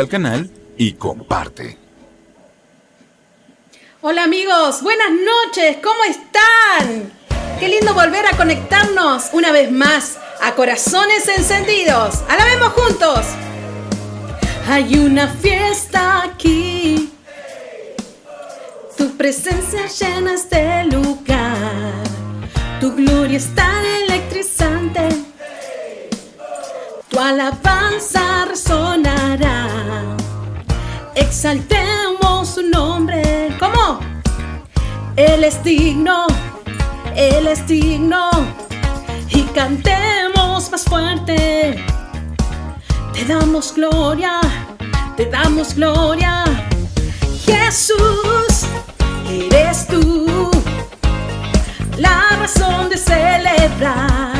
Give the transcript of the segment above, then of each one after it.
al canal y comparte. Hola amigos, buenas noches, ¿cómo están? Qué lindo volver a conectarnos una vez más a Corazones Encendidos. Alabemos juntos. Hay una fiesta aquí. Tu presencia llena este lugar. Tu gloria es tan electrizante. Tu alabanza resonará. Exaltemos su nombre. ¿Cómo? Él es digno. Él es digno. Y cantemos más fuerte. Te damos gloria. Te damos gloria. Jesús, eres tú. La razón de celebrar.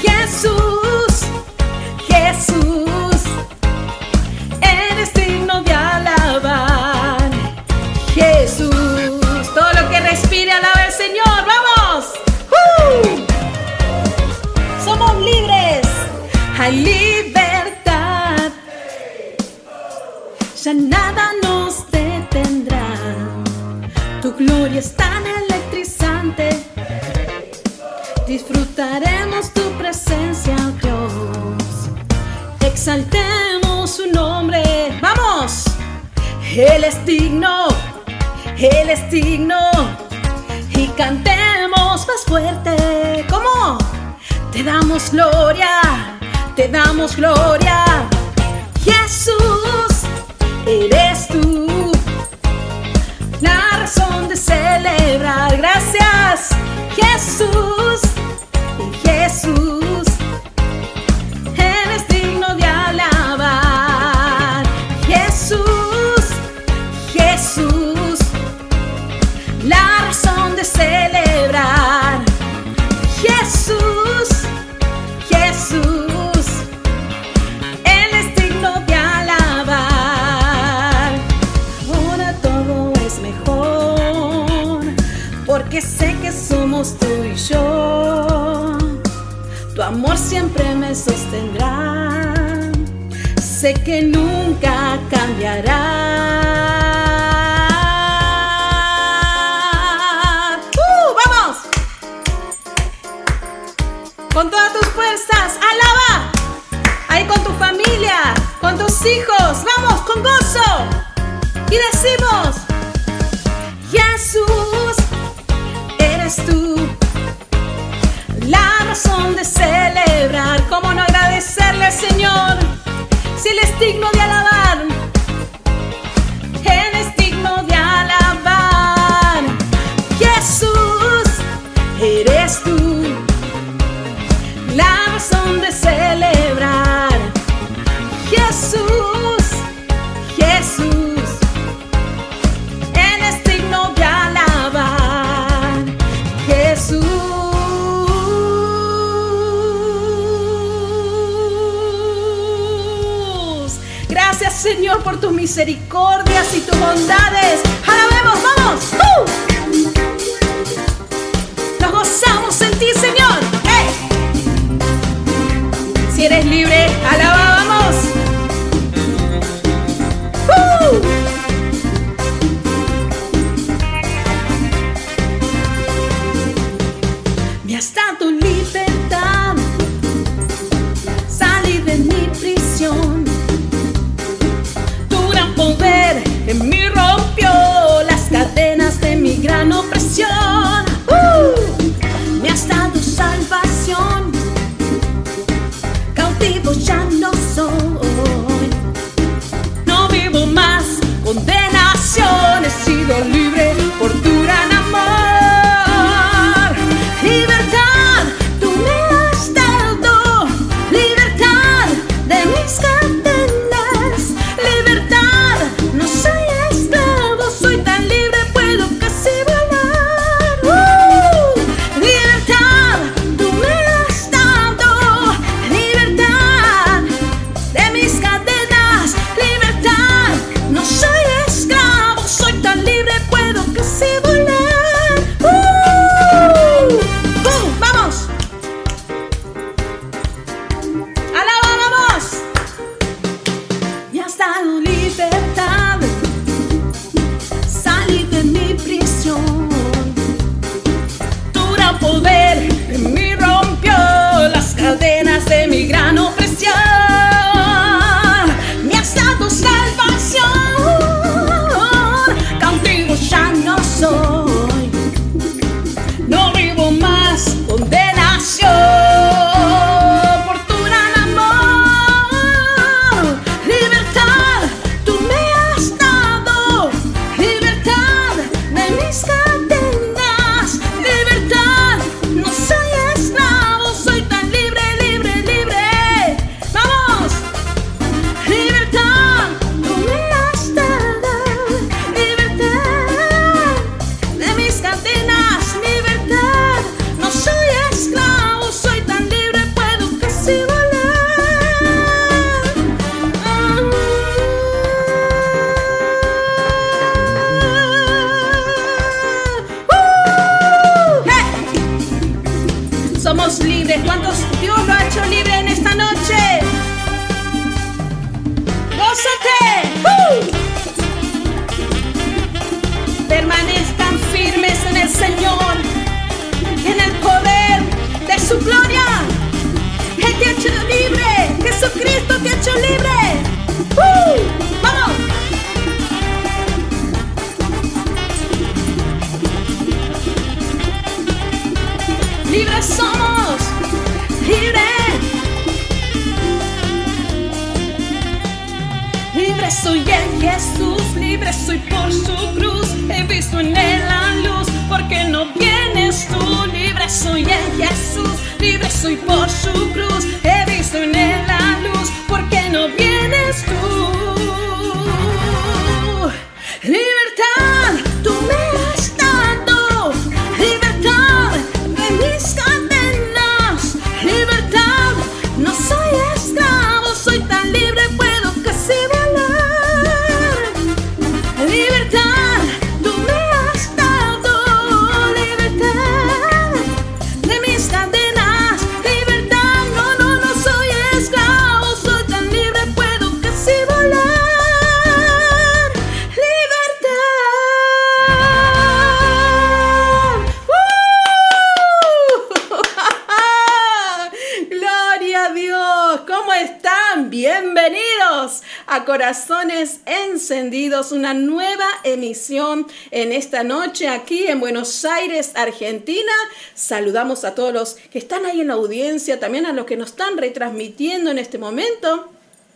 Jesús, Jesús, eres digno de alabar. Jesús, todo lo que respire alaba al Señor, vamos. ¡Uh! Somos libres, hay libertad. Ya nada nos detendrá. Tu gloria es tan electrizante. Disfrutaremos Exaltemos su nombre. ¡Vamos! Él es digno. Él es digno. Y cantemos más fuerte. ¿Cómo? Te damos gloria. Te damos gloria. Jesús, eres tú. La razón de celebrar. Gracias, Jesús. Amor siempre me sostendrá. Sé que nunca cambiará. ¡Uh! ¡Vamos! Con todas tus fuerzas, alaba. Ahí con tu familia, con tus hijos. Vamos, con gozo. Y decimos, Jesús, eres tú. Razón de celebrar. ¿Cómo no agradecerle Señor? Si Él es digno de alabar. Él es digno de alabar. Jesús, eres tú la razón de celebrar. Por tus misericordias y tus bondades. Alabemos, vamos. ¡Uh! Nos gozamos en ti, Señor. ¡Hey! Si eres libre, alabamos. Libre soy Una nueva emisión en esta noche aquí en Buenos Aires, Argentina. Saludamos a todos los que están ahí en la audiencia, también a los que nos están retransmitiendo en este momento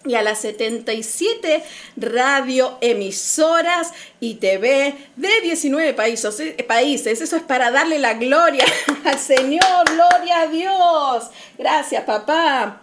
y a las 77 radioemisoras y TV de 19 países, eh, países. Eso es para darle la gloria al Señor, gloria a Dios. Gracias, papá.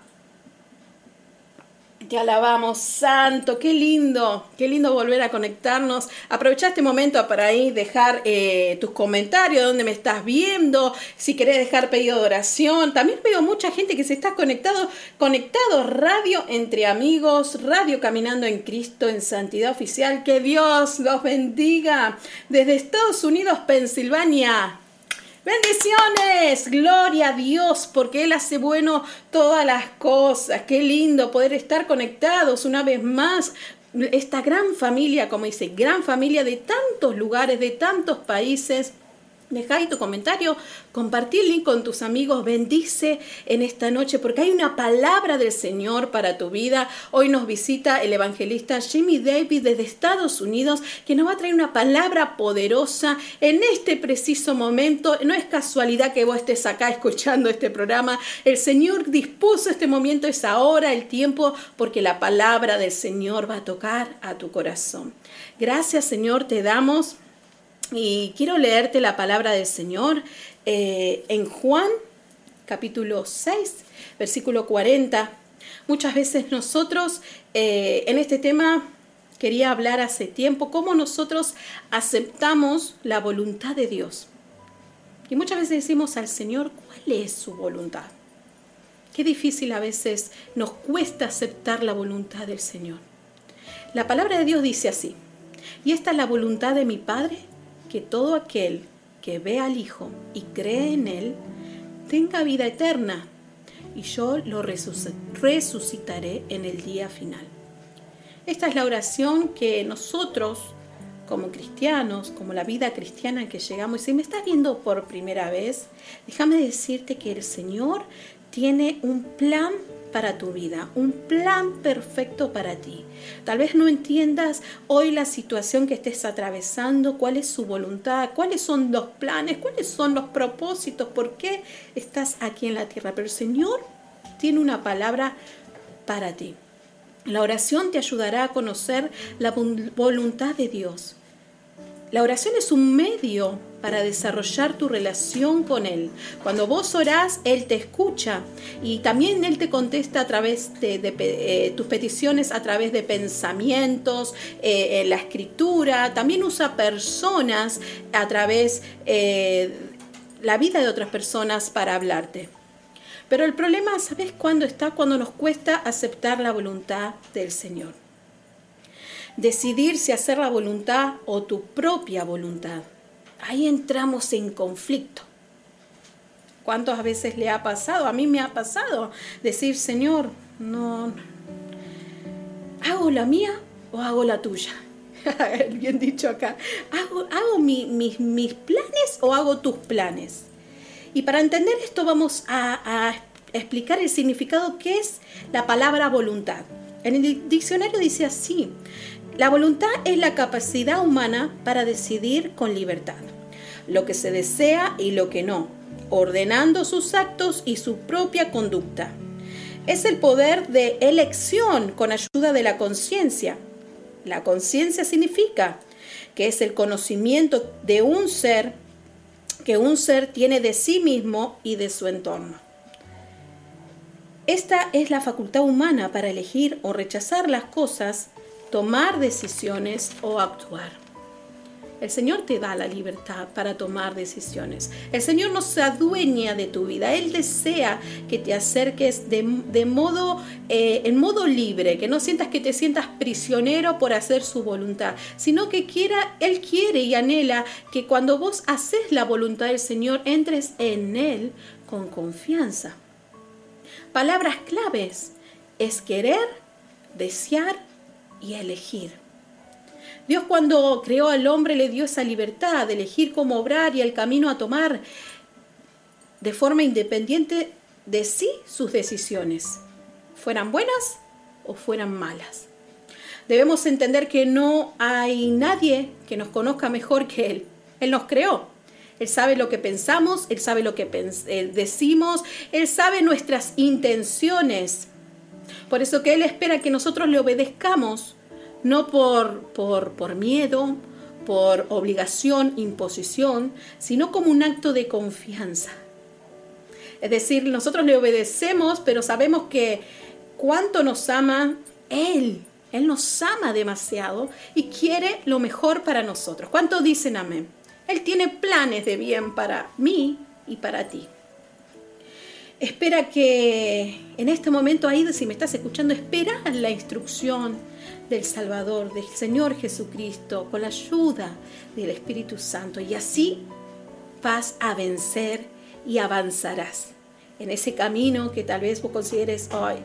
Te alabamos, Santo, qué lindo, qué lindo volver a conectarnos. Aprovecha este momento para ahí dejar eh, tus comentarios, dónde me estás viendo, si querés dejar pedido de oración. También veo mucha gente que se está conectado, conectado, radio entre amigos, radio caminando en Cristo, en santidad oficial. Que Dios los bendiga. Desde Estados Unidos, Pensilvania, Bendiciones, gloria a Dios, porque Él hace bueno todas las cosas. Qué lindo poder estar conectados una vez más. Esta gran familia, como dice, gran familia de tantos lugares, de tantos países. Deja tu comentario, compartir el link con tus amigos, bendice en esta noche porque hay una palabra del Señor para tu vida. Hoy nos visita el evangelista Jimmy David desde Estados Unidos que nos va a traer una palabra poderosa en este preciso momento. No es casualidad que vos estés acá escuchando este programa. El Señor dispuso este momento, es ahora el tiempo porque la palabra del Señor va a tocar a tu corazón. Gracias Señor, te damos. Y quiero leerte la palabra del Señor eh, en Juan capítulo 6, versículo 40. Muchas veces nosotros eh, en este tema quería hablar hace tiempo cómo nosotros aceptamos la voluntad de Dios. Y muchas veces decimos al Señor, ¿cuál es su voluntad? Qué difícil a veces nos cuesta aceptar la voluntad del Señor. La palabra de Dios dice así, y esta es la voluntad de mi Padre, que todo aquel que ve al Hijo y cree en Él tenga vida eterna, y yo lo resucitaré en el día final. Esta es la oración que nosotros, como cristianos, como la vida cristiana en que llegamos, y si me estás viendo por primera vez, déjame decirte que el Señor tiene un plan para tu vida, un plan perfecto para ti. Tal vez no entiendas hoy la situación que estés atravesando, cuál es su voluntad, cuáles son los planes, cuáles son los propósitos, por qué estás aquí en la tierra. Pero el Señor tiene una palabra para ti. La oración te ayudará a conocer la voluntad de Dios. La oración es un medio para desarrollar tu relación con Él. Cuando vos orás, Él te escucha y también Él te contesta a través de, eh, tus peticiones, a través de pensamientos, eh, en la escritura. También usa personas a través eh, la vida de otras personas para hablarte. Pero el problema, ¿sabes cuándo está? Cuando nos cuesta aceptar la voluntad del Señor decidir si hacer la voluntad o tu propia voluntad. Ahí entramos en conflicto. ¿Cuántas veces le ha pasado? A mí me ha pasado decir, Señor, no, ¿hago la mía o hago la tuya? Bien dicho acá. ¿Hago, hago mi, mis, mis planes o hago tus planes? Y para entender esto vamos a, a explicar el significado que es la palabra voluntad. En el diccionario dice así, la voluntad es la capacidad humana para decidir con libertad lo que se desea y lo que no, ordenando sus actos y su propia conducta. Es el poder de elección con ayuda de la conciencia. La conciencia significa que es el conocimiento de un ser que un ser tiene de sí mismo y de su entorno. Esta es la facultad humana para elegir o rechazar las cosas, tomar decisiones o actuar. El Señor te da la libertad para tomar decisiones. El Señor no se adueña de tu vida. Él desea que te acerques de, modo, eh, en modo libre, que no sientas que te sientas prisionero por hacer su voluntad, sino que quiera, Él quiere y anhela que cuando vos haces la voluntad del Señor, entres en Él con confianza. Palabras claves es querer, desear y elegir. Dios cuando creó al hombre le dio esa libertad de elegir cómo obrar y el camino a tomar de forma independiente de sí sus decisiones, fueran buenas o fueran malas. Debemos entender que no hay nadie que nos conozca mejor que Él. Él nos creó. Él sabe lo que pensamos, Él sabe lo que eh, decimos, Él sabe nuestras intenciones. Por eso que Él espera que nosotros le obedezcamos no por, por, por miedo, por obligación, imposición, sino como un acto de confianza. Es decir, nosotros le obedecemos, pero sabemos que cuánto nos ama Él. Él nos ama demasiado y quiere lo mejor para nosotros. ¿Cuánto dicen amén? Él tiene planes de bien para mí y para ti. Espera que en este momento ahí, si me estás escuchando, espera la instrucción del Salvador, del Señor Jesucristo, con la ayuda del Espíritu Santo. Y así vas a vencer y avanzarás en ese camino que tal vez vos consideres hoy.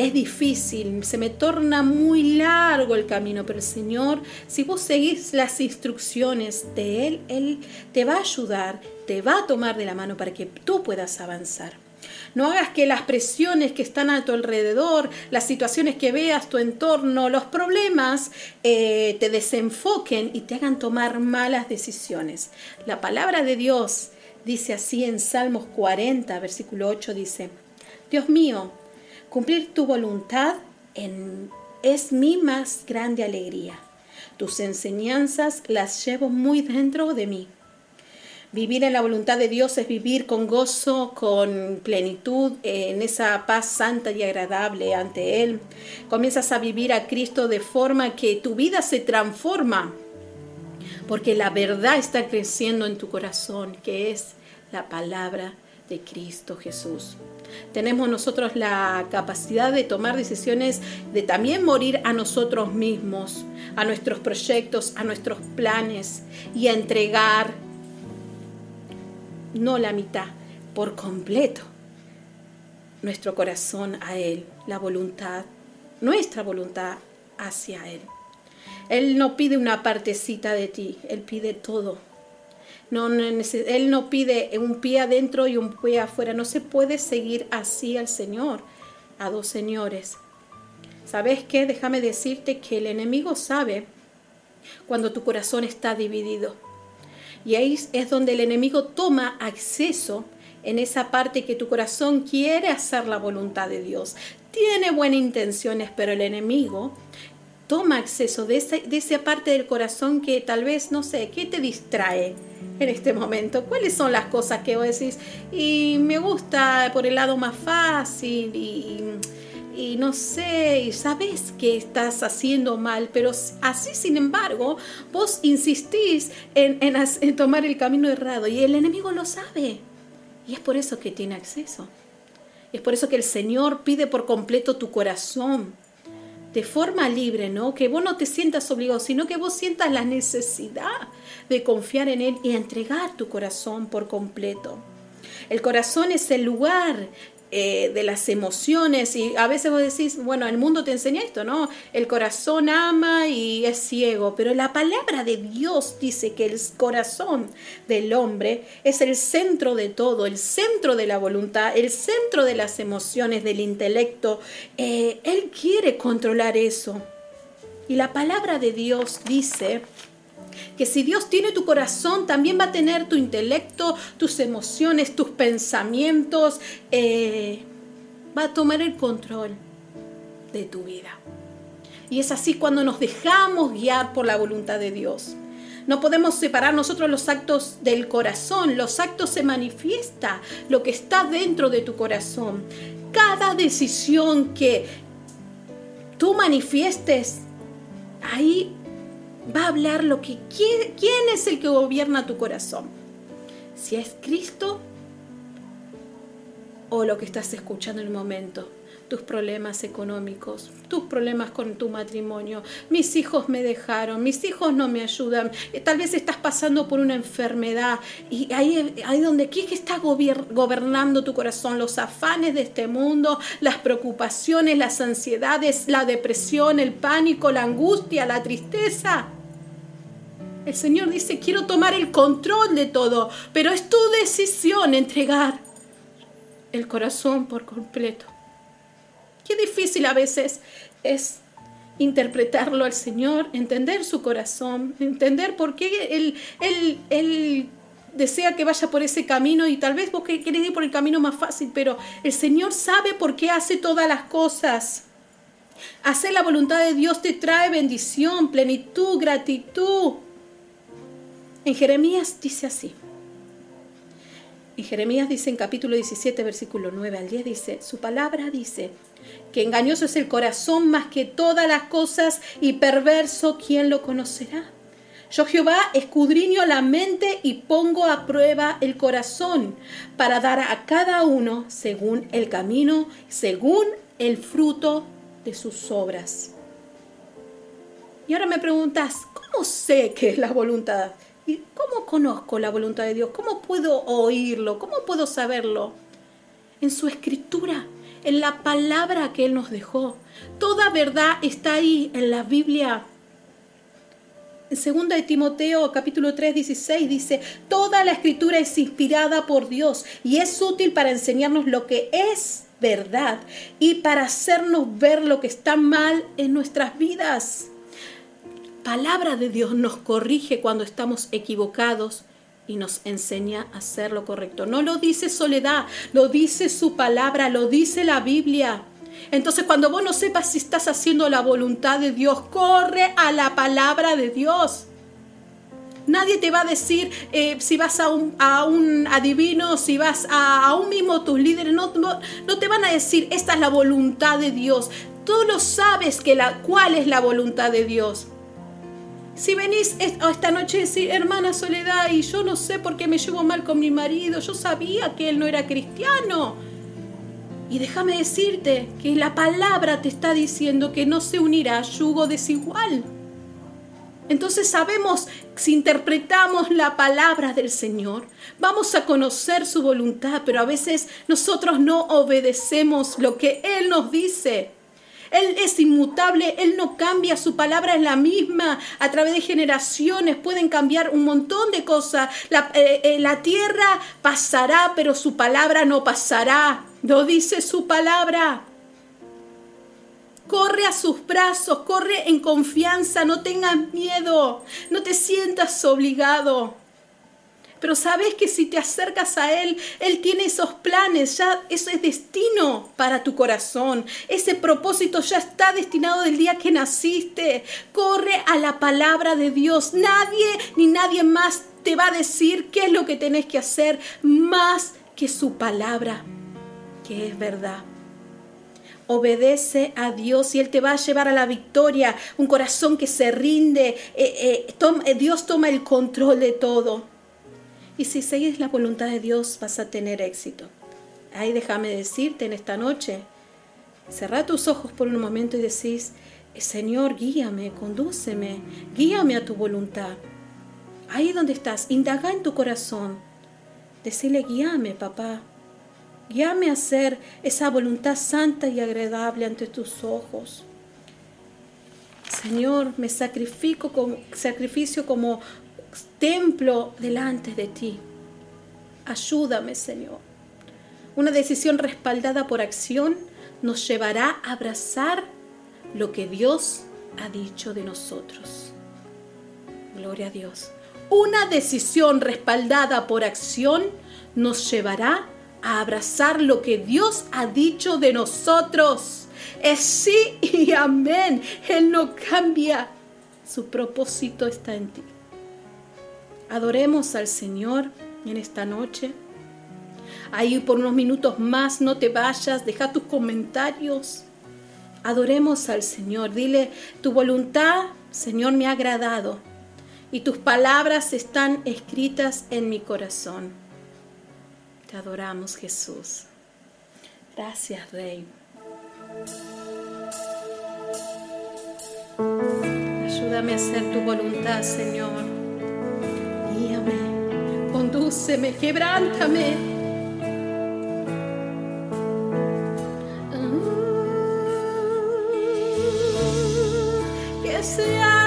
Es difícil, se me torna muy largo el camino, pero el Señor, si vos seguís las instrucciones de Él, Él te va a ayudar, te va a tomar de la mano para que tú puedas avanzar. No hagas que las presiones que están a tu alrededor, las situaciones que veas, tu entorno, los problemas, eh, te desenfoquen y te hagan tomar malas decisiones. La palabra de Dios dice así en Salmos 40, versículo 8, dice, Dios mío, cumplir tu voluntad es mi más grande alegría. Tus enseñanzas las llevo muy dentro de mí. Vivir en la voluntad de Dios es vivir con gozo, con plenitud, en esa paz santa y agradable ante Él. Comienzas a vivir a Cristo de forma que tu vida se transforma, porque la verdad está creciendo en tu corazón, que es la palabra de Cristo Jesús. Tenemos nosotros la capacidad de tomar decisiones, de también morir a nosotros mismos, a nuestros proyectos, a nuestros planes y entregar no la mitad, por completo, nuestro corazón a Él, la voluntad, nuestra voluntad hacia Él. Él no pide una partecita de ti, Él pide todo. No, él no pide un pie adentro y un pie afuera. No se puede seguir así al Señor, a dos señores. ¿Sabes qué? Déjame decirte que el enemigo sabe cuando tu corazón está dividido. Y ahí es donde el enemigo toma acceso en esa parte que tu corazón quiere hacer la voluntad de Dios. Tiene buenas intenciones, pero el enemigo toma acceso de esa, de esa parte del corazón que tal vez, no sé, ¿qué te distrae en este momento? ¿Cuáles son las cosas que vos decís? Y me gusta por el lado más fácil y y no sé, y sabes que estás haciendo mal, pero así sin embargo vos insistís en, en, tomar el camino errado y el enemigo lo sabe. Y es por eso que tiene acceso. Y es por eso que el Señor pide por completo tu corazón, de forma libre, ¿no? Que vos no te sientas obligado, sino que vos sientas la necesidad de confiar en Él y entregar tu corazón por completo. El corazón es el lugar eh, de las emociones y a veces vos decís, bueno, el mundo te enseña esto, ¿no? El corazón ama y es ciego, pero la palabra de Dios dice que el corazón del hombre es el centro de todo, el centro de la voluntad, el centro de las emociones, del intelecto. Eh, él quiere controlar eso. Y la palabra de Dios dice que si Dios tiene tu corazón, también va a tener tu intelecto, tus emociones, tus pensamientos, eh, va a tomar el control de tu vida. Y es así cuando nos dejamos guiar por la voluntad de Dios. No podemos separar nosotros los actos del corazón. Los actos se manifiesta lo que está dentro de tu corazón. Cada decisión que tú manifiestes, ahí va a hablar lo que quién, quién es el que gobierna tu corazón. Si es Cristo o lo que estás escuchando en el momento tus problemas económicos, tus problemas con tu matrimonio. Mis hijos me dejaron, mis hijos no me ayudan. Eh, tal vez estás pasando por una enfermedad y ahí, ahí donde ¿qué está gobernando tu corazón? Los afanes de este mundo, las preocupaciones, las ansiedades, la depresión, el pánico, la angustia, la tristeza. El Señor dice, quiero tomar el control de todo, pero es tu decisión entregar el corazón por completo. Qué difícil a veces es interpretarlo al Señor, entender su corazón, entender por qué Él, él, desea que vaya por ese camino y tal vez vos querés ir por el camino más fácil, pero el Señor sabe por qué hace todas las cosas. Hacer la voluntad de Dios te trae bendición, plenitud, gratitud. En Jeremías dice así. En Jeremías dice en capítulo 17, versículo 9 al 10, dice, su palabra dice, que engañoso es el corazón más que todas las cosas y perverso, ¿quién lo conocerá? Yo Jehová escudriño la mente y pongo a prueba el corazón para dar a cada uno según el camino, según el fruto de sus obras. Y ahora me preguntas, ¿cómo sé qué es la voluntad? ¿Y cómo conozco la voluntad de Dios? ¿Cómo puedo oírlo? ¿Cómo puedo saberlo? En su escritura, en la palabra que Él nos dejó. Toda verdad está ahí en la Biblia. En 2 de Timoteo capítulo 3, 16 dice, toda la escritura es inspirada por Dios y es útil para enseñarnos lo que es verdad y para hacernos ver lo que está mal en nuestras vidas palabra de Dios nos corrige cuando estamos equivocados y nos enseña a hacer lo correcto. No lo dice soledad, lo dice su palabra, lo dice la Biblia. Entonces cuando vos no sepas si estás haciendo la voluntad de Dios, corre a la palabra de Dios. Nadie te va a decir eh, si vas a un, adivino, si vas a, a un mismo tus líderes, no, no, te van a decir esta es la voluntad de Dios. Tú lo sabes que la, cuál es la voluntad de Dios. Si venís esta noche y decís, hermana Soledad, y yo no sé por qué me llevo mal con mi marido, yo sabía que él no era cristiano. Y déjame decirte que la palabra te está diciendo que no se unirá yugo desigual. Entonces sabemos, si interpretamos la palabra del Señor, vamos a conocer su voluntad, pero a veces nosotros no obedecemos lo que Él nos dice. Él es inmutable, Él no cambia, su palabra es la misma. A través de generaciones pueden cambiar un montón de cosas. La, eh, eh, la tierra pasará, pero su palabra no pasará. Lo dice su palabra. Corre a sus brazos, corre en confianza, no tengas miedo, no te sientas obligado. Pero sabes que si te acercas a Él, Él tiene esos planes, ya eso es destino para tu corazón. Ese propósito ya está destinado del día que naciste. Corre a la palabra de Dios. Nadie ni nadie más te va a decir qué es lo que tenés que hacer más que su palabra, que es verdad obedece a Dios y Él te va a llevar a la victoria, un corazón que se rinde, eh, eh, Dios toma el control de todo. Y si sigues la voluntad de Dios vas a tener éxito. Ahí déjame decirte en esta noche, cerrá tus ojos por un momento y decís, Señor, guíame, condúceme, guíame a tu voluntad. Ahí donde estás, indaga en tu corazón. Decirle, guíame, papá. Guíame a hacer esa voluntad santa y agradable ante tus ojos. Señor, me sacrifico como sacrificio como templo delante de ti. Ayúdame, Señor. Una decisión respaldada por acción nos llevará a abrazar lo que Dios ha dicho de nosotros. Gloria a Dios. Una decisión respaldada por acción nos llevará a abrazar lo que Dios ha dicho de nosotros. Es sí y amén. Él no cambia. Su propósito está en ti. Adoremos al Señor en esta noche. Ahí por unos minutos más no te vayas, deja tus comentarios. Adoremos al Señor. Dile, tu voluntad, Señor, me ha agradado y tus palabras están escritas en mi corazón. Te adoramos, Jesús. Gracias, Rey. Ayúdame a hacer tu voluntad, Señor. Guíame, condúceme, quebrántame. Que sea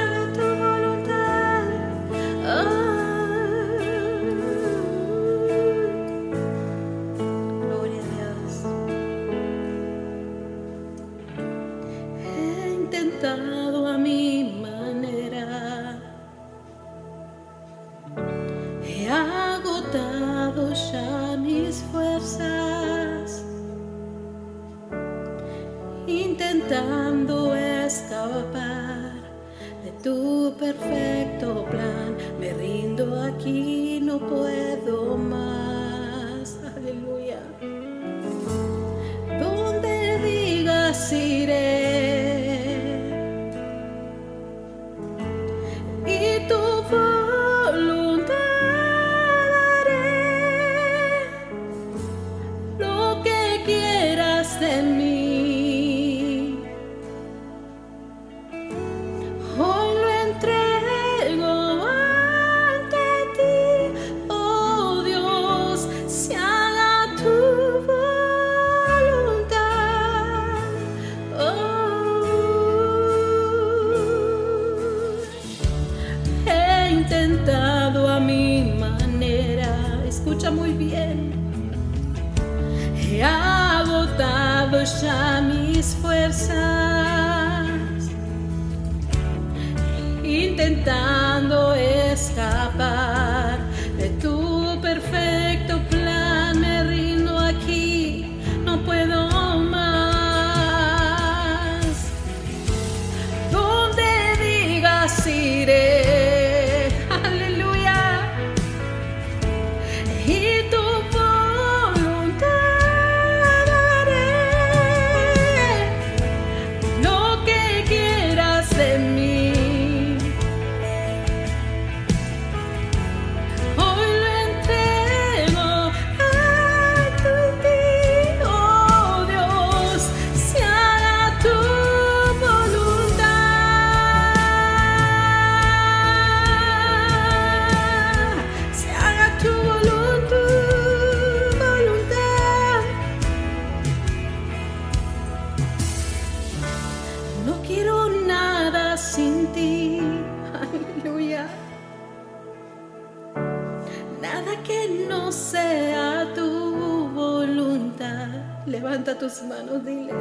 Levanta tus manos, dile.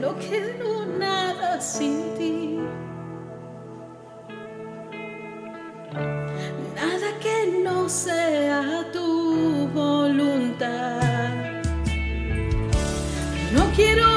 No quiero nada sin ti. Nada que no sea tu voluntad. No quiero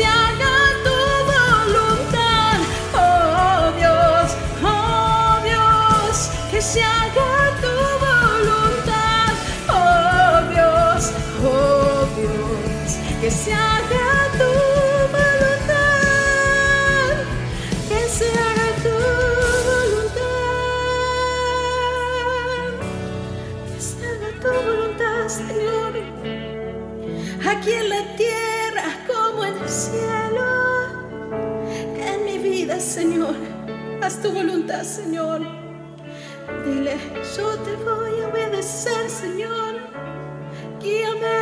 que tu voluntad, Señor. Dile, yo te voy a obedecer, Señor. Guíame,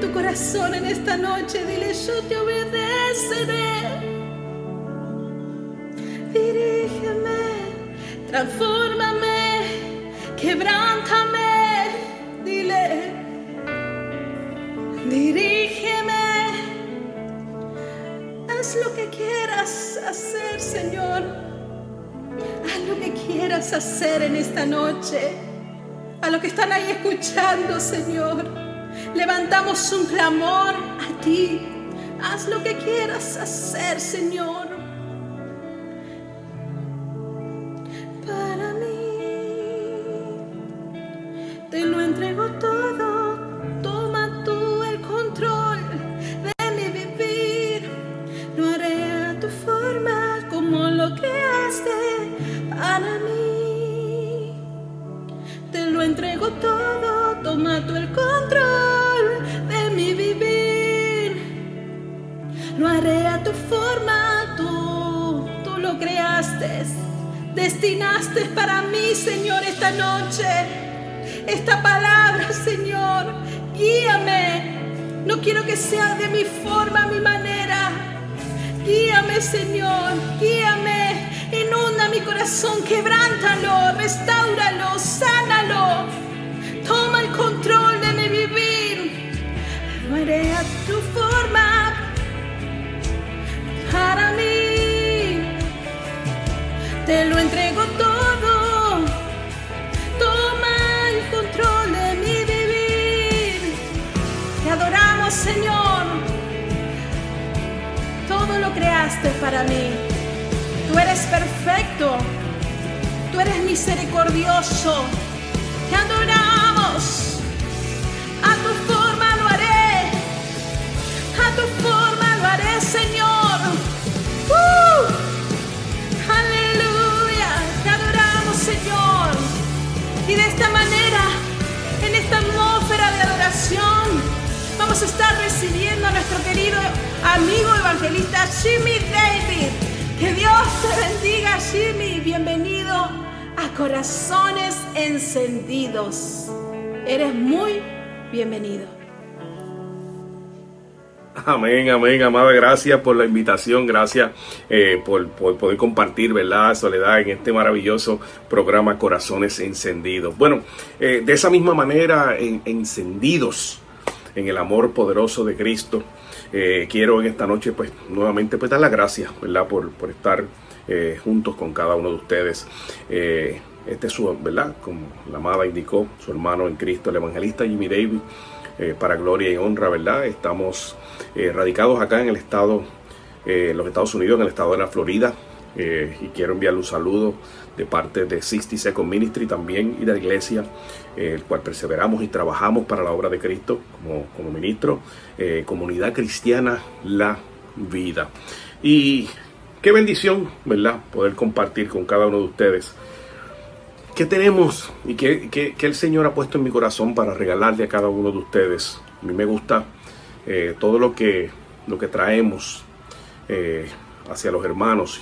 tu corazón en esta noche. Dile, yo te obedeceré. Dirígeme, transfórmame, quebrántame. Dile, dirígeme. Haz lo que quieras hacer, Señor. Haz lo que quieras hacer en esta noche. A los que están ahí escuchando, Señor. Levantamos un clamor a ti. Haz lo que quieras hacer, Señor. Esta manera, en esta atmósfera de adoración, vamos a estar recibiendo a nuestro querido amigo evangelista Jimmy David. Que Dios te bendiga, Jimmy. Bienvenido a Corazones Encendidos. Eres muy bienvenido. Amén, amén, amada. Gracias por la invitación, gracias eh, por, poder compartir, ¿verdad, Soledad, en este maravilloso programa Corazones Encendidos. Bueno, eh, de esa misma manera, en- encendidos en el amor poderoso de Cristo, eh, quiero en esta noche, pues, nuevamente, pues, dar las gracias, ¿verdad, por, por estar eh, juntos con cada uno de ustedes. Este es su, ¿verdad? Como la amada indicó, su hermano en Cristo, el evangelista Jimmy David, eh, para gloria y honra, ¿verdad? Estamos eh, radicados acá en el estado, eh, los Estados Unidos, en el estado de la Florida, eh, y quiero enviarle un saludo de parte de 60 Second Ministry también y de la iglesia, eh, el cual perseveramos y trabajamos para la obra de Cristo como, como ministro, comunidad cristiana, la vida. Y qué bendición, ¿verdad? Poder compartir con cada uno de ustedes. ¿Qué tenemos y qué, qué el Señor ha puesto en mi corazón para regalarle a cada uno de ustedes? A mí me gusta todo lo que, lo que traemos hacia los hermanos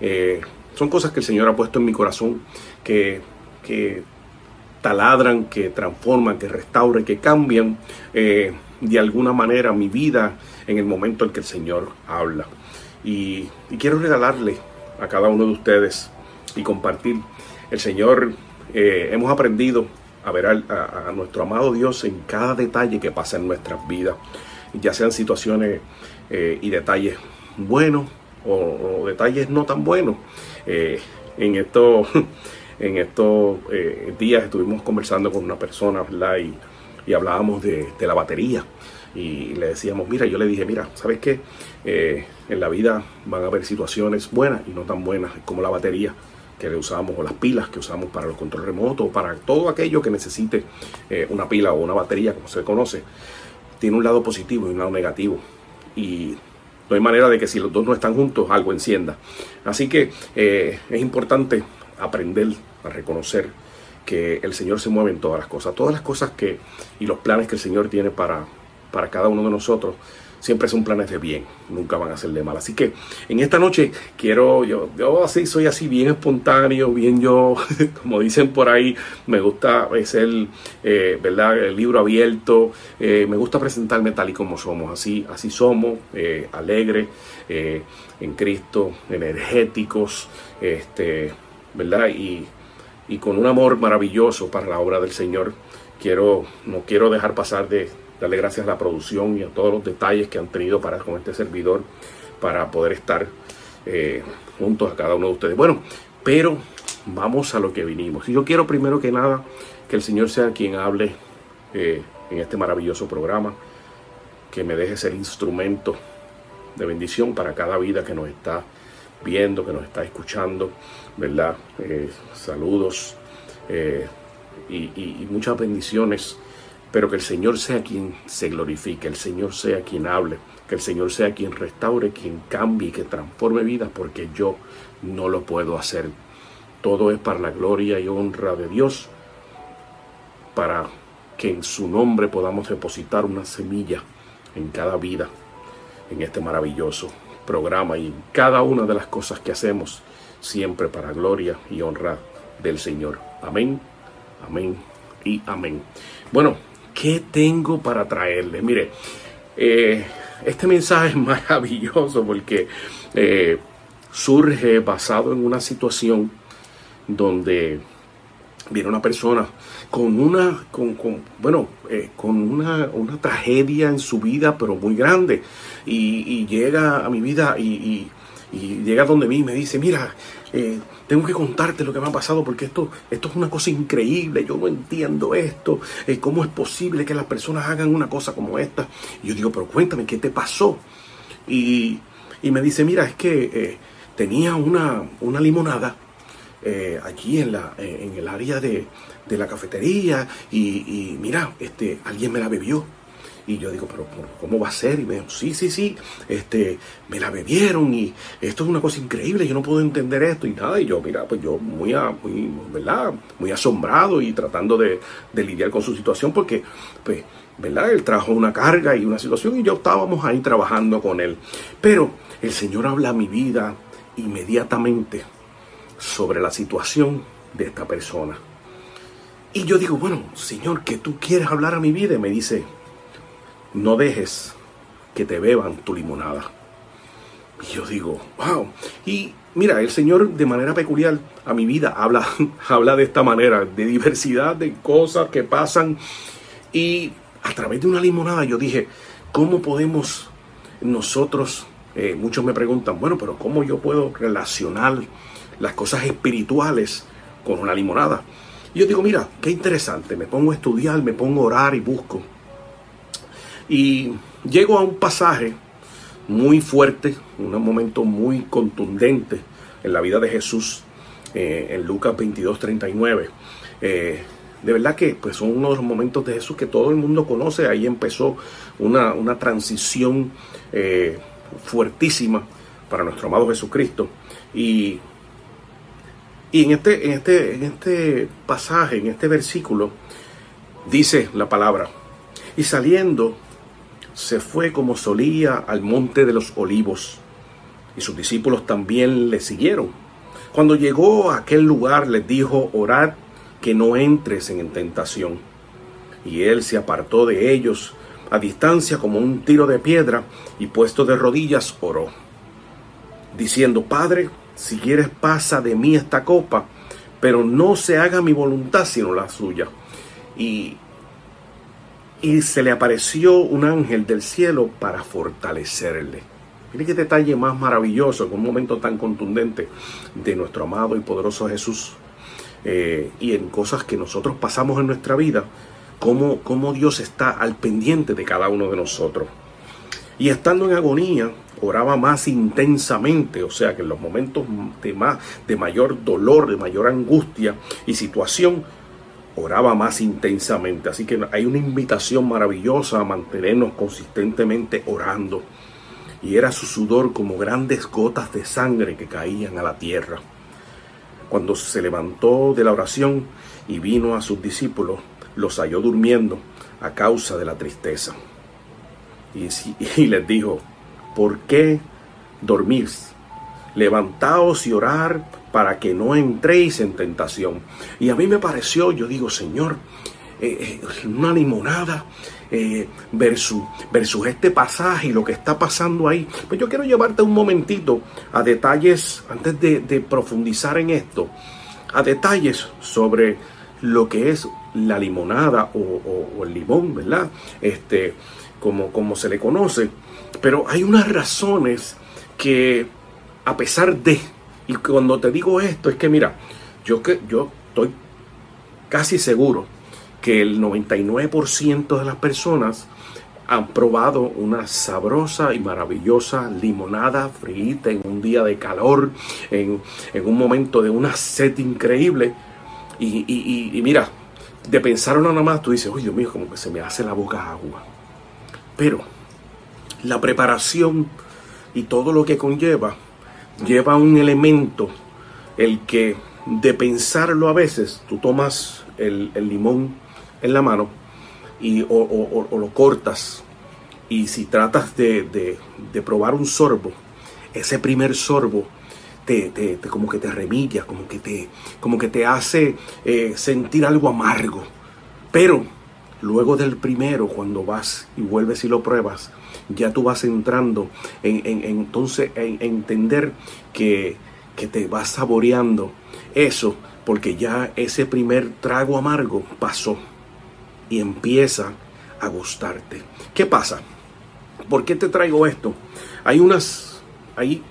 eh, son cosas que el Señor ha puesto en mi corazón que, taladran, que transforman, que restauran, que cambian eh, de alguna manera mi vida en el momento en que el Señor habla. Y, quiero regalarle a cada uno de ustedes y compartir. El Señor, eh, hemos aprendido a ver a, nuestro amado Dios en cada detalle que pasa en nuestras vidas, ya sean situaciones y detalles buenos o, detalles no tan buenos. Eh, en estos, en estos eh, días estuvimos conversando con una persona Y, hablábamos de, la batería. Y le decíamos, mira, yo le dije, mira, ¿sabes qué? Eh, en la vida van a haber situaciones buenas y no tan buenas como la batería que le usamos o las pilas que usamos para los control remotos, para todo aquello que necesite una pila o una batería, como se conoce, tiene un lado positivo y un lado negativo. Y no hay manera de que si los dos no están juntos algo encienda. Así que eh, es importante aprender a reconocer que el Señor se mueve en todas las cosas. Todas las cosas que y los planes que el Señor tiene para, para cada uno de nosotros siempre son planes de bien, nunca van a ser de mal. Así que en esta noche quiero, yo, yo así soy así bien espontáneo, bien yo, como dicen por ahí, me gusta ser, eh, ¿verdad? El libro abierto, eh, me gusta presentarme tal y como somos, así, así somos, eh, alegres en Cristo, energéticos, este, ¿verdad? Y, y con un amor maravilloso para la obra del Señor. Quiero, no quiero dejar pasar de darle gracias a la producción y a todos los detalles que han tenido para con este servidor para poder estar eh, juntos a cada uno de ustedes. Bueno, pero vamos a lo que vinimos. Y yo quiero primero que nada que el Señor sea quien hable eh, en este maravilloso programa, que me deje ser instrumento de bendición para cada vida que nos está viendo, que nos está escuchando, ¿verdad? Eh, saludos y muchas bendiciones pero que el Señor sea quien se glorifique, el Señor sea quien hable, que el Señor sea quien restaure, quien cambie, que transforme vidas, porque yo no lo puedo hacer. Todo es para la gloria y honra de Dios, para que en su nombre podamos depositar una semilla en cada vida, en este maravilloso programa y en cada una de las cosas que hacemos, siempre para gloria y honra del Señor. Amén, amén y amén. Bueno, ¿Qué tengo para traerles? Mire, eh, este mensaje es maravilloso porque eh, surge basado en una situación donde viene una persona con una, con, bueno, eh, con una, tragedia en su vida, pero muy grande. Y, llega a mi vida y, y, llega donde mí y me dice, mira, tengo que contarte lo que me ha pasado porque esto, esto es una cosa increíble, yo no entiendo esto, eh, ¿cómo es posible que las personas hagan una cosa como esta? Y yo digo, pero cuéntame, ¿qué te pasó? Y, me dice, mira, es que eh, tenía una, una limonada allí en, la, en el área de, la cafetería y, y, mira, este, alguien me la bebió y yo digo, pero ¿cómo va a ser? Y me dijo, sí, sí, sí, este, me la bebieron y esto es una cosa increíble, yo no puedo entender esto y nada. Y yo, mira, pues yo muy, muy ¿verdad? Muy asombrado y tratando de, lidiar con su situación porque, pues, ¿verdad? Él trajo una carga y una situación y yo estábamos ahí trabajando con él. Pero el Señor habla a mi vida inmediatamente sobre la situación de esta persona. Y yo digo, bueno, Señor, que tú quieres hablar a mi vida. Y me dice, no dejes que te beban tu limonada. Y yo digo, wow. Y mira, el Señor de manera peculiar a mi vida habla, habla de esta manera, de diversidad de cosas que pasan. Y a través de una limonada yo dije, ¿cómo podemos nosotros, eh, muchos me preguntan, bueno, pero ¿cómo yo puedo relacionar las cosas espirituales con una limonada? Y yo digo, mira, qué interesante, me pongo a estudiar, me pongo a orar y busco. Y llego a un pasaje muy fuerte, un momento muy contundente en la vida de Jesús eh, en Lucas 22, 39. Eh, de verdad que pues, son uno de los momentos de Jesús que todo el mundo conoce. Ahí empezó una, una transición eh, fuertísima para nuestro amado Jesucristo. Y, y en, este, en, este, en este pasaje, en este versículo, dice la palabra, y saliendo se fue como solía al monte de los olivos, y sus discípulos también le siguieron. Cuando llegó a aquel lugar les dijo, orad que no entres en tentación. Y él se apartó de ellos a distancia como un tiro de piedra y puesto de rodillas oró, diciendo, Padre, si quieres pasa de mí esta copa, pero no se haga mi voluntad sino la suya. Y, y se le apareció un ángel del cielo para fortalecerle. Mire qué detalle más maravilloso en un momento tan contundente de nuestro amado y poderoso Jesús. Eh, y en cosas que nosotros pasamos en nuestra vida, cómo, cómo Dios está al pendiente de cada uno de nosotros. Y estando en agonía, oraba más intensamente, o sea que en los momentos de, más, de mayor dolor, de mayor angustia y situación, oraba más intensamente. Así que hay una invitación maravillosa a mantenernos consistentemente orando y era su sudor como grandes gotas de sangre que caían a la tierra. Cuando se levantó de la oración y vino a sus discípulos, los halló durmiendo a causa de la tristeza. Y, les dijo, ¿por qué dormís? Levantaos y orar para que no entréis en tentación. Y a mí me pareció, yo digo, Señor, eh, eh, una limonada eh, versus, versus este pasaje y lo que está pasando ahí. Pues yo quiero llevarte un momentito a detalles, antes de, profundizar en esto, a detalles sobre lo que es la limonada o, el limón, ¿verdad? Este, como, como se le conoce. Pero hay unas razones que, a pesar de, y cuando te digo esto, es que mira, yo, que, yo estoy casi seguro que el 99% de las personas han probado una sabrosa y maravillosa limonada frita en un día de calor, en, un momento de una sed increíble. Y, mira, de pensar nada más, tú dices, oye Dios mío, como que se me hace la boca agua. Pero la preparación y todo lo que conlleva, lleva un elemento, el que de pensarlo a veces, tú tomas el, el limón, en la mano y, o, lo cortas y si tratas de, probar un sorbo, ese primer sorbo te, como que te remilla, como que te, como que te hace eh, sentir algo amargo. Pero luego del primero, cuando vas y vuelves y lo pruebas, ya tú vas entrando en, entonces en, entender que, que te vas saboreando eso, porque ya ese primer trago amargo pasó y empieza a gustarte. ¿Qué pasa? ¿Por qué te traigo esto? Hay unas, hay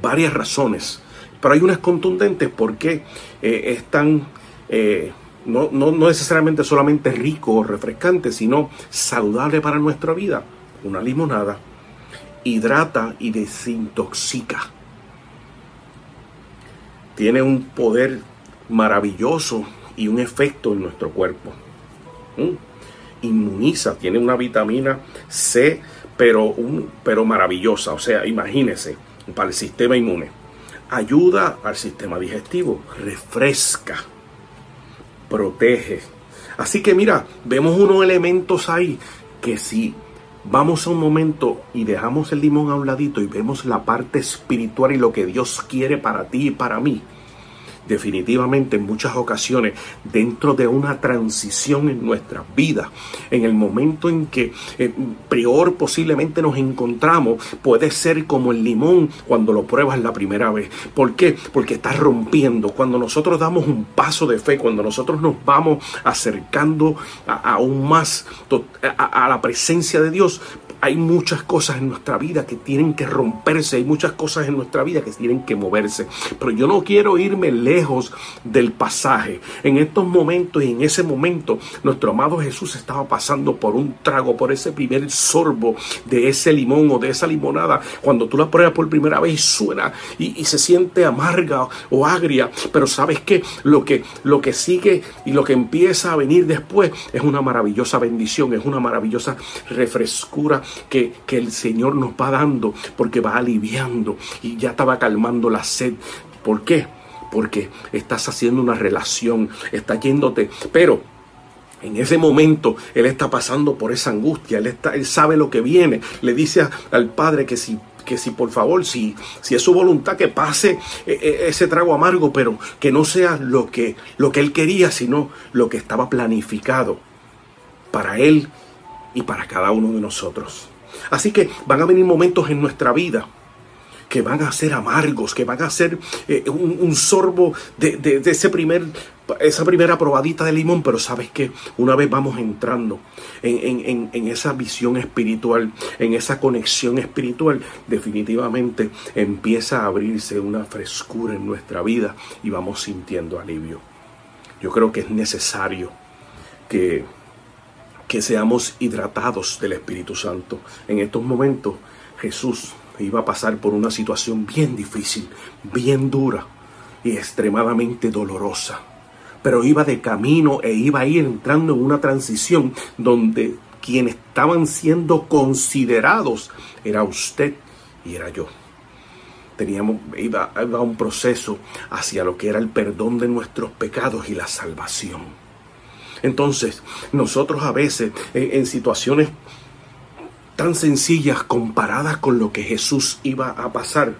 varias razones, pero hay unas contundentes porque eh, es tan, eh, no, no, no necesariamente solamente rico o refrescante, sino saludable para nuestra vida. Una limonada hidrata y desintoxica. Tiene un poder maravilloso y un efecto en nuestro cuerpo. Mm. Inmuniza, tiene una vitamina C, pero, un, pero maravillosa. O sea, imagínese, para el sistema inmune. Ayuda al sistema digestivo, refresca, protege. Así que mira, vemos unos elementos ahí que si vamos a un momento y dejamos el limón a un ladito y vemos la parte espiritual y lo que Dios quiere para ti y para mí, definitivamente en muchas ocasiones dentro de una transición en nuestras vidas, en el momento en que eh, peor posiblemente nos encontramos, puede ser como el limón cuando lo pruebas la primera vez. ¿Por qué? Porque estás rompiendo. Cuando nosotros damos un paso de fe, cuando nosotros nos vamos acercando aún más a la presencia de Dios, hay muchas cosas en nuestra vida que tienen que romperse, hay muchas cosas en nuestra vida que tienen que moverse. Pero yo no quiero irme lejos del pasaje. En estos momentos y en ese momento, nuestro amado Jesús estaba pasando por un trago, por ese primer sorbo de ese limón o de esa limonada. Cuando tú la pruebas por primera vez, suena y, y se siente amarga o agria. Pero sabes que lo que lo que sigue y lo que empieza a venir después es una maravillosa bendición, es una maravillosa refrescura que, que el Señor nos va dando porque va aliviando y ya estaba calmando la sed. ¿Por qué? Porque estás haciendo una relación, estás yéndote, pero en ese momento él está pasando por esa angustia, él, está, él sabe lo que viene, le dice al Padre que si que si por favor, si, si es su voluntad que pase eh, eh, ese trago amargo, pero que no sea lo que, lo que él quería, sino lo que estaba planificado para él y para cada uno de nosotros. Así que van a venir momentos en nuestra vida que van a ser amargos, que van a ser eh, un, sorbo de, ese primer, esa primera probadita de limón, pero sabes que una vez vamos entrando en, en, esa visión espiritual, en esa conexión espiritual, definitivamente empieza a abrirse una frescura en nuestra vida y vamos sintiendo alivio. Yo creo que es necesario que que seamos hidratados del Espíritu Santo. En estos momentos Jesús iba a pasar por una situación bien difícil, bien dura y extremadamente dolorosa. Pero iba de camino e iba a ir entrando en una transición donde quienes estaban siendo considerados era usted y era yo. Teníamos, iba, iba un proceso hacia lo que era el perdón de nuestros pecados y la salvación. Entonces, nosotros a veces en situaciones tan sencillas comparadas con lo que Jesús iba a pasar,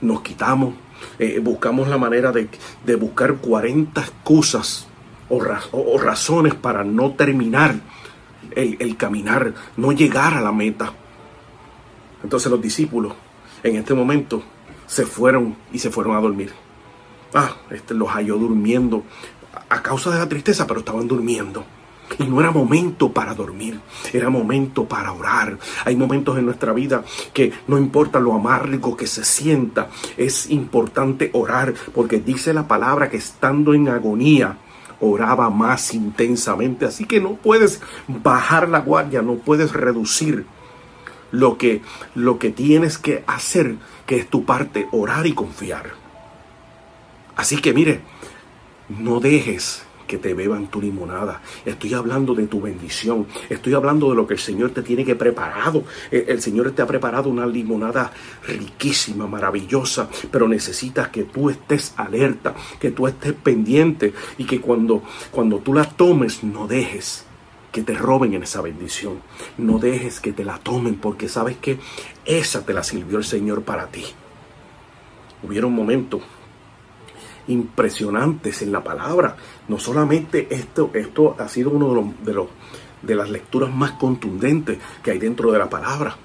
nos quitamos, eh, buscamos la manera de, buscar 40 excusas o, razones para no terminar el, el, caminar, no llegar a la meta. Entonces los discípulos en este momento se fueron y se fueron a dormir. Ah, este los halló durmiendo a causa de la tristeza, pero estaban durmiendo. Y no era momento para dormir, era momento para orar. Hay momentos en nuestra vida que no importa lo amargo que se sienta, es importante orar, porque dice la palabra que estando en agonía, oraba más intensamente. Así que no puedes bajar la guardia, no puedes reducir lo que, lo que tienes que hacer, que es tu parte, orar y confiar. Así que mire, no dejes que te beban tu limonada. Estoy hablando de tu bendición. Estoy hablando de lo que el Señor te tiene que preparado. El Señor te ha preparado una limonada riquísima, maravillosa, pero necesitas que tú estés alerta, que tú estés pendiente y que cuando, cuando tú la tomes no dejes que te roben en esa bendición. No dejes que te la tomen porque sabes que esa te la sirvió el Señor para ti. Hubieron momentos impresionantes en la palabra. No solamente esto, esto ha sido uno de los, de los de las lecturas más contundentes que hay dentro de la palabra.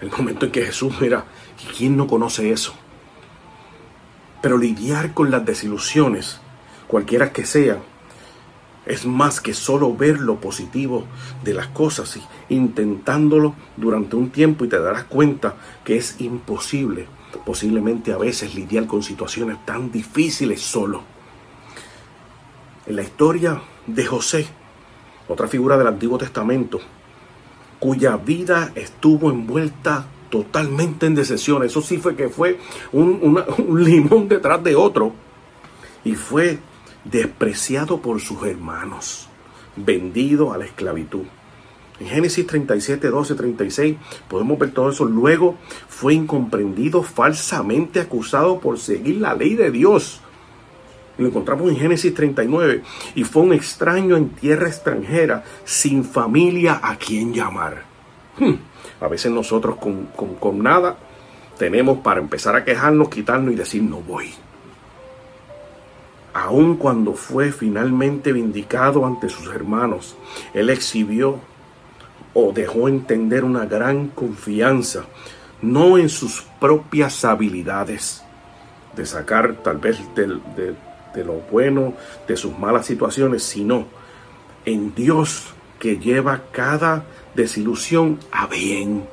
El momento en que Jesús, mira, ¿quién no conoce eso? Pero lidiar con las desilusiones, cualquiera que sean, es más que solo ver lo positivo de las cosas intentándolo durante un tiempo y te darás cuenta que es imposible posiblemente a veces lidiar con situaciones tan difíciles solo. En la historia de José, otra figura del Antiguo Testamento, cuya vida estuvo envuelta totalmente en decepción. Eso sí fue que fue un, un limón detrás de otro. Y fue despreciado por sus hermanos, vendido a la esclavitud. En Génesis 37, 12, 36 podemos ver todo eso. Luego fue incomprendido, falsamente acusado por seguir la ley de Dios. Lo encontramos en Génesis 39. Y fue un extraño en tierra extranjera, sin familia a quien llamar. Hmm. A veces nosotros con, con nada tenemos para empezar a quejarnos, quitarnos y decir no voy. Aun cuando fue finalmente vindicado ante sus hermanos, él exhibió o dejó entender una gran confianza, no en sus propias habilidades, de sacar tal vez de, lo bueno de sus malas situaciones, sino en Dios que lleva cada desilusión a bien.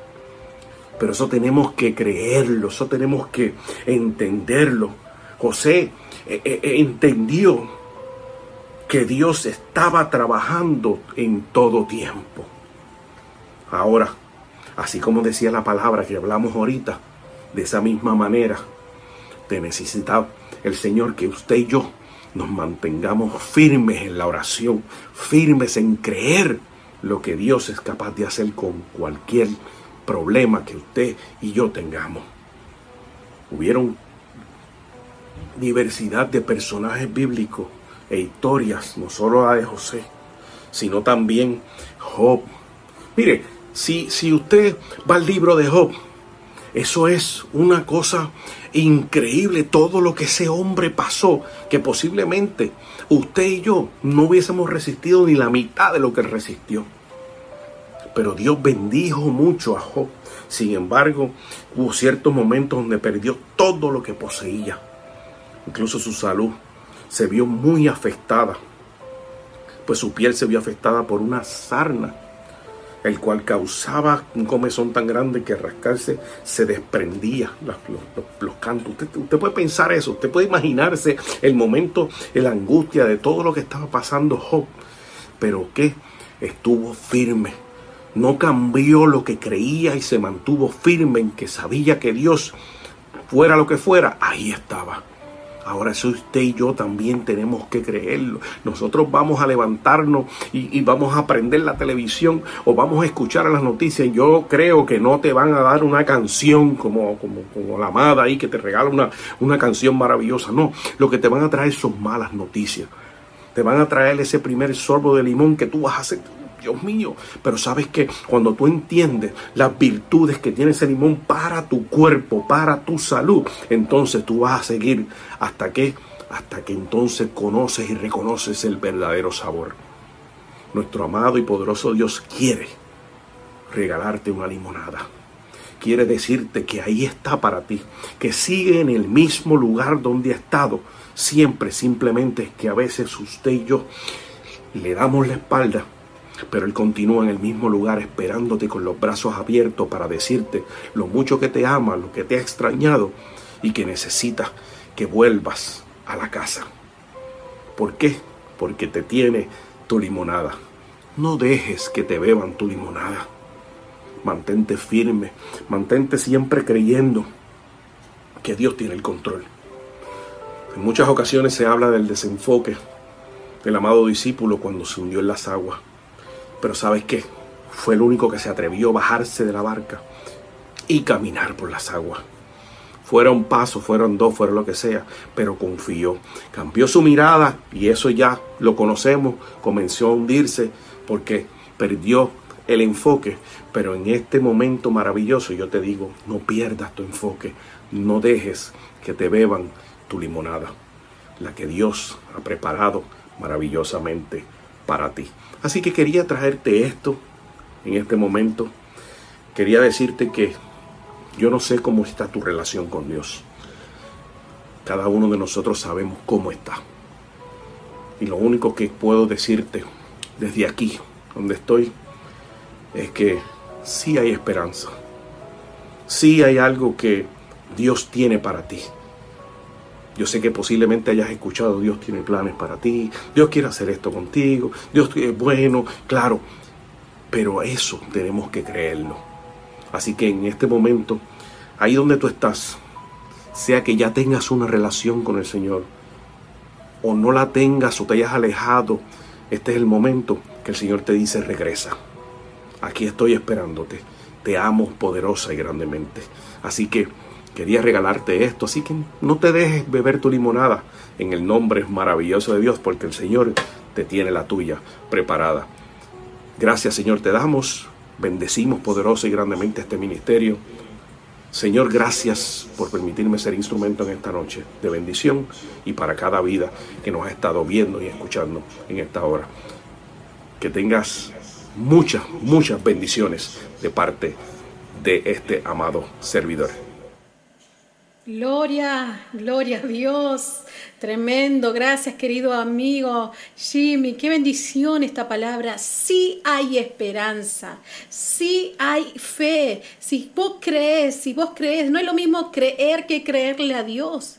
Pero eso tenemos que creerlo, eso tenemos que entenderlo. José eh, eh, entendió que Dios estaba trabajando en todo tiempo. Ahora, así como decía la palabra que hablamos ahorita, de esa misma manera, te necesita el Señor que usted y yo nos mantengamos firmes en la oración, firmes en creer lo que Dios es capaz de hacer con cualquier problema que usted y yo tengamos. Hubieron diversidad de personajes bíblicos e historias, no solo la de José, sino también Job. Mire, si, si usted va al libro de Job, eso es una cosa increíble, todo lo que ese hombre pasó, que posiblemente usted y yo no hubiésemos resistido ni la mitad de lo que resistió. Pero Dios bendijo mucho a Job. Sin embargo, hubo ciertos momentos donde perdió todo lo que poseía. Incluso su salud se vio muy afectada, pues su piel se vio afectada por una sarna el cual causaba un comezón tan grande que rascarse se desprendía los, cantos. Usted, usted, puede pensar eso, usted puede imaginarse el momento, la angustia de todo lo que estaba pasando Job, pero que estuvo firme, no cambió lo que creía y se mantuvo firme en que sabía que Dios, fuera lo que fuera, ahí estaba. Ahora eso usted y yo también tenemos que creerlo. Nosotros vamos a levantarnos y, vamos a prender la televisión o vamos a escuchar las noticias. Yo creo que no te van a dar una canción como, como, como la amada ahí que te regala una, una canción maravillosa. No, lo que te van a traer son malas noticias. Te van a traer ese primer sorbo de limón que tú vas a hacer Dios mío. Pero sabes que cuando tú entiendes las virtudes que tiene ese limón para tu cuerpo, para tu salud, entonces tú vas a seguir hasta que, hasta que entonces conoces y reconoces el verdadero sabor. Nuestro amado y poderoso Dios quiere regalarte una limonada. Quiere decirte que ahí está para ti, que sigue en el mismo lugar donde ha estado. Siempre, simplemente es que a veces usted y yo le damos la espalda pero Él continúa en el mismo lugar esperándote con los brazos abiertos para decirte lo mucho que te ama, lo que te ha extrañado y que necesita que vuelvas a la casa. ¿Por qué? Porque te tiene tu limonada. No dejes que te beban tu limonada. Mantente firme, mantente siempre creyendo que Dios tiene el control. En muchas ocasiones se habla del desenfoque del amado discípulo cuando se hundió en las aguas. Pero ¿sabes qué? Fue el único que se atrevió a bajarse de la barca y caminar por las aguas. Fuera un paso, fueron dos, fuera lo que sea, pero confió. Cambió su mirada y eso ya lo conocemos. Comenzó a hundirse porque perdió el enfoque. Pero en este momento maravilloso yo te digo, no pierdas tu enfoque. No dejes que te beban tu limonada, la que Dios ha preparado maravillosamente para ti. Así que quería traerte esto en este momento. Quería decirte que yo no sé cómo está tu relación con Dios. Cada uno de nosotros sabemos cómo está. Y lo único que puedo decirte desde aquí, donde estoy, es que sí hay esperanza. Sí hay algo que Dios tiene para ti. Yo sé que posiblemente hayas escuchado, Dios tiene planes para ti, Dios quiere hacer esto contigo, Dios es bueno, claro, pero eso tenemos que creerlo. Así que en este momento, ahí donde tú estás, sea que ya tengas una relación con el Señor, o no la tengas o te hayas alejado, este es el momento que el Señor te dice, regresa. Aquí estoy esperándote. Te amo poderosa y grandemente. Así que Quería regalarte esto, así que no te dejes beber tu limonada en el nombre maravilloso de Dios, porque el Señor te tiene la tuya preparada. Gracias Señor, te damos, bendecimos poderoso y grandemente este ministerio. Señor, gracias por permitirme ser instrumento en esta noche de bendición y para cada vida que nos ha estado viendo y escuchando en esta hora. Que tengas muchas, muchas bendiciones de parte de este amado servidor. Gloria, gloria a Dios. Tremendo. Gracias, querido amigo Jimmy. Qué bendición esta palabra. Sí hay esperanza. Sí hay fe. Si vos crees, si vos crees, no es lo mismo creer que creerle a Dios.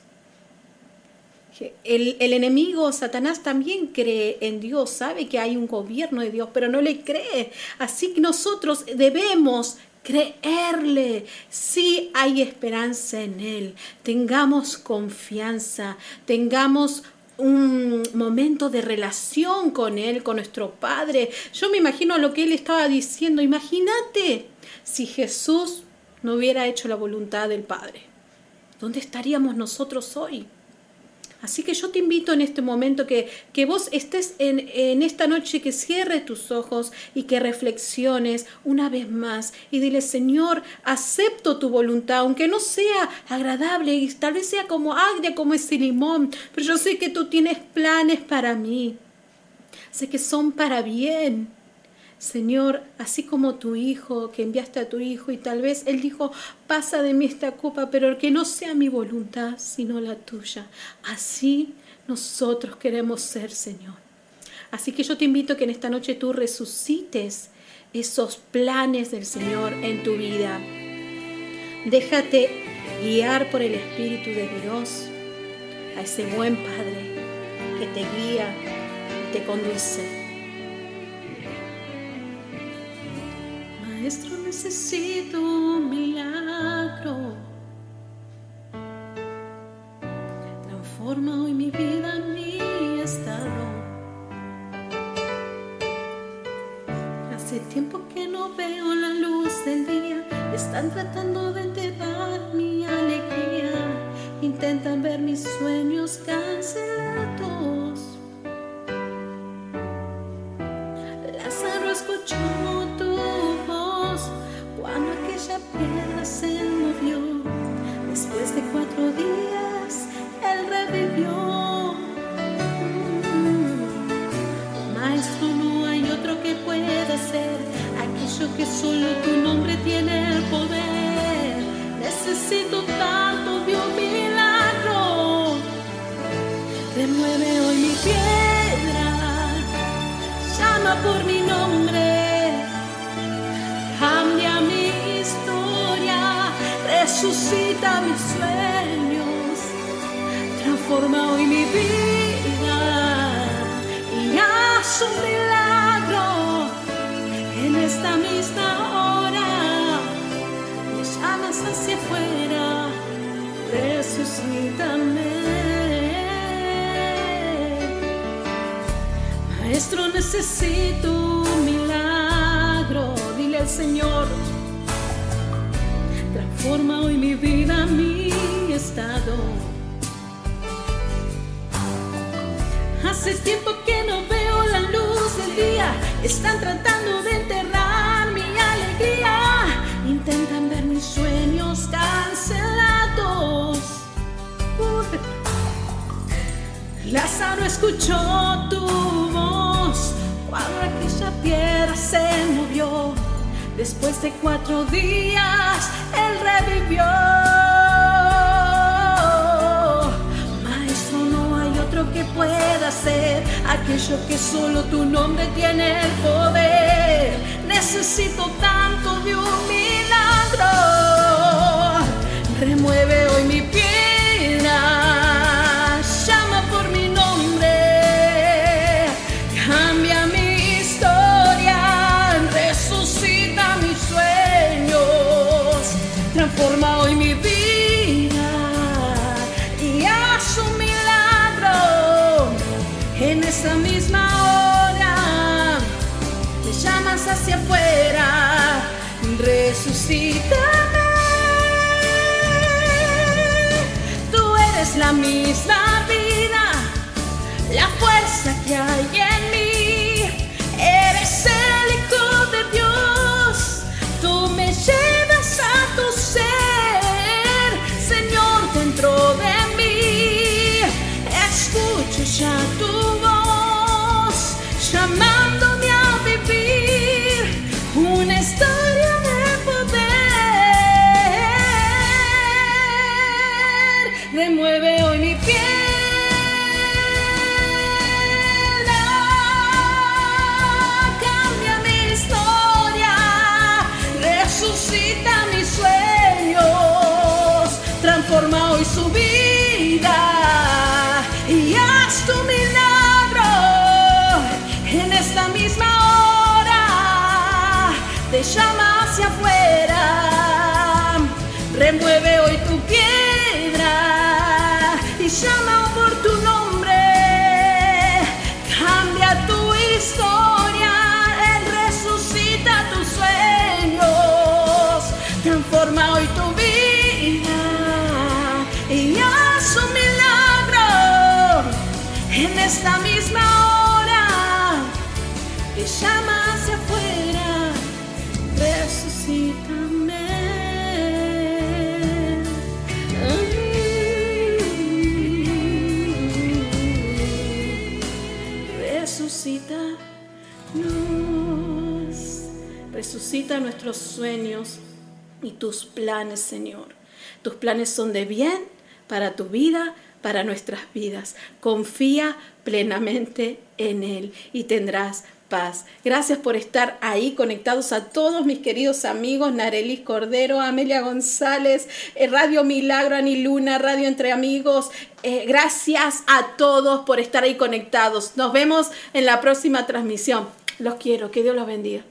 El, el, enemigo, Satanás, también cree en Dios, sabe que hay un gobierno de Dios, pero no le cree. Así que nosotros debemos creerle. Sí hay esperanza en Él. Tengamos confianza, tengamos un momento de relación con Él, con nuestro Padre. Yo me imagino lo que Él estaba diciendo. Imagínate si Jesús no hubiera hecho la voluntad del Padre. ¿Dónde estaríamos nosotros hoy? Así que yo te invito en este momento que, que vos estés en, en, esta noche, que cierre tus ojos y que reflexiones una vez más y dile, Señor, acepto tu voluntad, aunque no sea agradable y tal vez sea como agria como ese limón, pero yo sé que tú tienes planes para mí. Sé que son para bien. Señor, así como tu hijo, que enviaste a tu hijo y tal vez él dijo, pasa de mí esta copa, pero que no sea mi voluntad, sino la tuya. Así nosotros queremos ser, Señor. Así que yo te invito a que en esta noche tú resucites esos planes del Señor en tu vida. Déjate guiar por el Espíritu de Dios, a ese buen Padre que te guía y te conduce. Maestro, necesito un milagro. Transforma hoy mi vida, mi estado. Hace tiempo que no veo la luz del día. Están tratando Hace tiempo que no veo la luz del día, están tratando de enterrar mi alegría, intentan ver mis sueños cancelados. Lázaro escuchó tu voz cuando aquella piedra se movió. Después de cuatro días, él revivió. Otro que pueda hacer aquello que solo tu nombre tiene el poder. Necesito tanto de un milagro. Remueve hoy mi piedra, fuerza que נשמה resucita nuestros sueños y tus planes, Señor. Tus planes son de bien para tu vida, para nuestras vidas. Confía plenamente en Él y tendrás paz. Gracias por estar ahí conectados a todos mis queridos amigos, Narelis Cordero, Amelia González, eh, Radio Milagro, Ani Luna, Radio Entre Amigos. Eh, gracias a todos por estar ahí conectados. Nos vemos en la próxima transmisión. Los quiero, que Dios los bendiga.